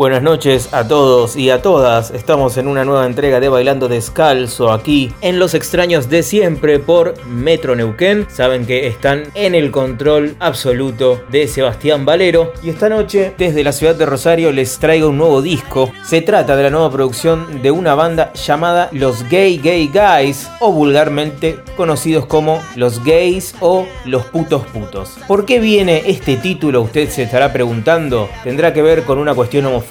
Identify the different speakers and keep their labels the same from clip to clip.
Speaker 1: Buenas noches a todos y a todas. Estamos en una nueva entrega de Bailando Descalzo aquí en Los Extraños de Siempre por Metro Neuquén. Saben que están en el control absoluto de Sebastián Valero. Y esta noche, desde la ciudad de Rosario, les traigo un nuevo disco. Se trata de la nueva producción de una banda llamada Los Gay Gay Guys, o vulgarmente conocidos como Los Gays o Los Putos Putos. ¿Por qué viene este título? Usted se estará preguntando. ¿Tendrá que ver con una cuestión homofóbica?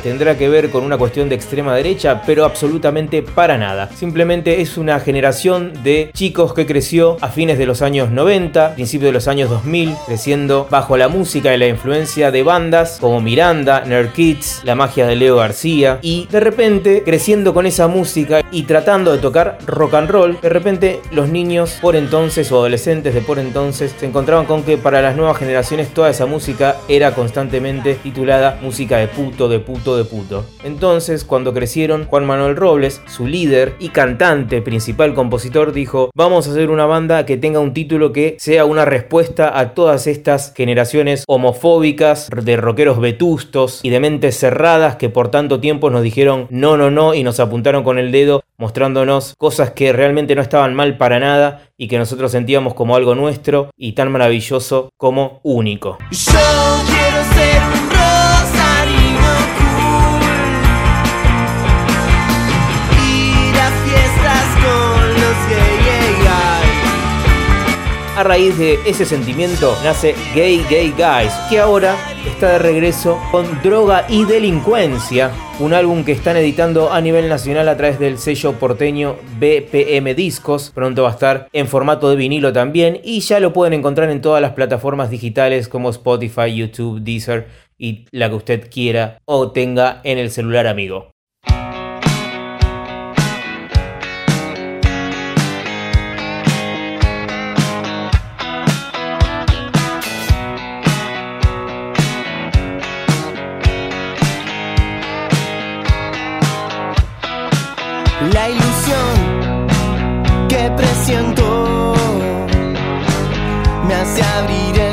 Speaker 1: Tendrá que ver con una cuestión de extrema derecha, pero absolutamente para nada. Simplemente es una generación de chicos que creció a fines de los años 90, principios de los años 2000, creciendo bajo la música y la influencia de bandas como Miranda, Nerd Kids, La magia de Leo García, y de repente creciendo con esa música y tratando de tocar rock and roll, de repente los niños por entonces o adolescentes de por entonces se encontraban con que para las nuevas generaciones toda esa música era constantemente titulada música de puto de puto de puto. Entonces, cuando crecieron, Juan Manuel Robles, su líder y cantante, principal compositor, dijo, vamos a hacer una banda que tenga un título que sea una respuesta a todas estas generaciones homofóbicas, de rockeros vetustos y de mentes cerradas que por tanto tiempo nos dijeron no, no, no y nos apuntaron con el dedo mostrándonos cosas que realmente no estaban mal para nada y que nosotros sentíamos como algo nuestro y tan maravilloso como único.
Speaker 2: Yo quiero ser
Speaker 1: A raíz de ese sentimiento nace Gay Gay Guys, que ahora está de regreso con Droga y Delincuencia, un álbum que están editando a nivel nacional a través del sello porteño BPM Discos. Pronto va a estar en formato de vinilo también y ya lo pueden encontrar en todas las plataformas digitales como Spotify, YouTube, Deezer y la que usted quiera o tenga en el celular amigo.
Speaker 2: La ilusión que presiento me hace abrir el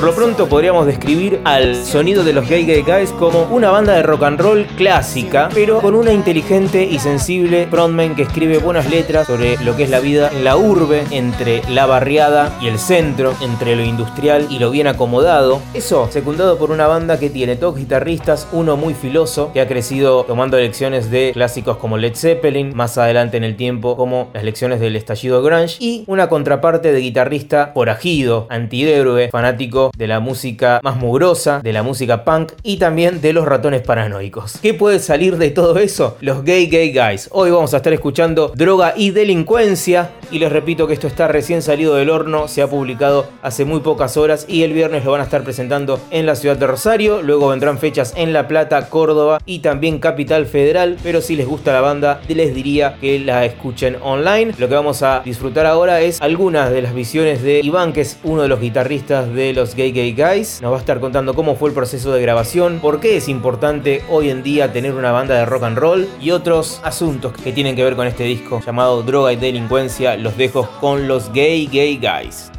Speaker 1: Por lo pronto podríamos describir al sonido de los Gay Gay Guys como una banda de rock and roll clásica, pero con una inteligente y sensible frontman que escribe buenas letras sobre lo que es la vida en la urbe, entre la barriada y el centro, entre lo industrial y lo bien acomodado. Eso, secundado por una banda que tiene dos guitarristas, uno muy filoso, que ha crecido tomando lecciones de clásicos como Led Zeppelin, más adelante en el tiempo como las lecciones del estallido grunge, y una contraparte de guitarrista forajido, antihéroe, fanático de la música más mugrosa, de la música punk y también de los ratones paranoicos. ¿Qué puede salir de todo eso? Los gay gay guys. Hoy vamos a estar escuchando Droga y Delincuencia y les repito que esto está recién salido del horno, se ha publicado hace muy pocas horas y el viernes lo van a estar presentando en la ciudad de Rosario, luego vendrán fechas en La Plata, Córdoba y también Capital Federal, pero si les gusta la banda les diría que la escuchen online. Lo que vamos a disfrutar ahora es algunas de las visiones de Iván, que es uno de los guitarristas de los Gay Gay Guys. Nos va a estar contando cómo fue el proceso de grabación, por qué es importante hoy en día tener una banda de rock and roll y otros asuntos que tienen que ver con este disco llamado Droga y Delincuencia. Los dejo con los Gay Gay Guys.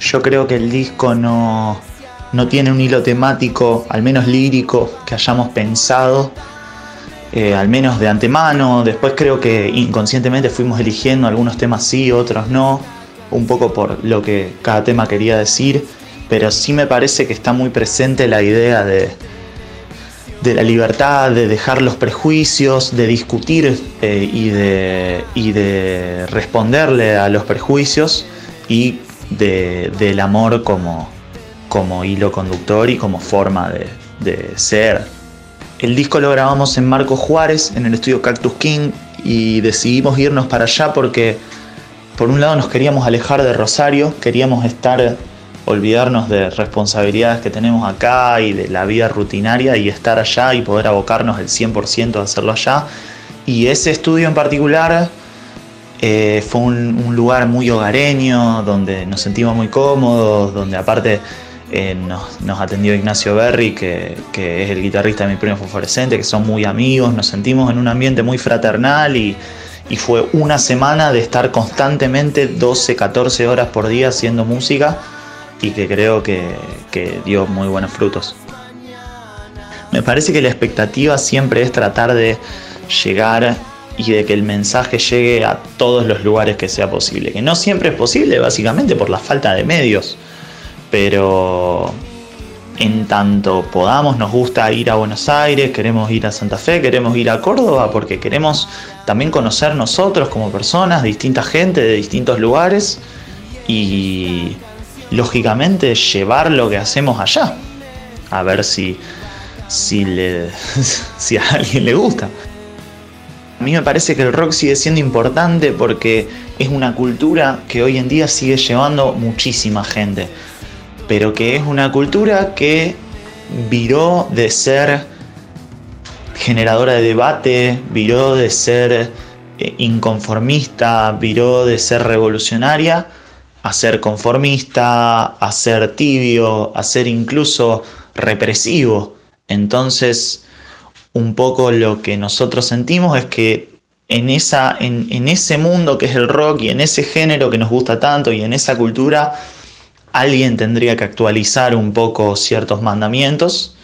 Speaker 3: Yo creo que el disco no, no tiene un hilo temático, al menos lírico, que hayamos pensado. Eh, al menos de antemano, después creo que inconscientemente fuimos eligiendo algunos temas sí, otros no, un poco por lo que cada tema quería decir pero sí me parece que está muy presente la idea de, de la libertad, de dejar los prejuicios, de discutir eh, y, de, y, de, responderle a los prejuicios y del amor como, como hilo conductor y como forma de, de ser. El disco lo grabamos en Marco Juárez, en el estudio Cactus King, y decidimos irnos para allá porque por un lado nos queríamos alejar de Rosario, queríamos estar olvidarnos de responsabilidades que tenemos acá y de la vida rutinaria y estar allá y poder abocarnos el 100% a hacerlo allá. Y ese estudio en particular eh, fue un, lugar muy hogareño, donde nos sentimos muy cómodos, donde aparte eh, nos, atendió Ignacio Berry, que, es el guitarrista de mi premio fosforescente, que son muy amigos, nos sentimos en un ambiente muy fraternal y, y fue una semana de estar constantemente 12, 14 horas por día haciendo música y que creo que, dio muy buenos frutos. Me parece que la expectativa siempre es tratar de llegar y de que el mensaje llegue a todos los lugares que sea posible. Que no siempre es posible, básicamente por la falta de medios. Pero en tanto podamos, nos gusta ir a Buenos Aires, queremos ir a Santa Fe, queremos ir a Córdoba, porque queremos también conocer nosotros como personas, distinta gente de distintos lugares y lógicamente llevar lo que hacemos allá. A ver si, si, le, si a alguien le gusta. A mí me parece que el rock sigue siendo importante porque es una cultura que hoy en día sigue llevando muchísima gente, pero que es una cultura que viró de ser generadora de debate, viró de ser eh, inconformista, viró de ser revolucionaria a ser conformista, a ser tibio, a ser incluso represivo. Entonces, un poco lo que nosotros sentimos es que en, esa, en, en, ese mundo que es el rock y en ese género que nos gusta tanto y en esa cultura, alguien tendría que actualizar un poco ciertos mandamientos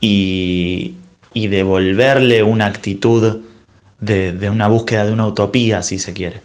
Speaker 3: y, y devolverle una actitud de, de una búsqueda de una utopía, si se quiere.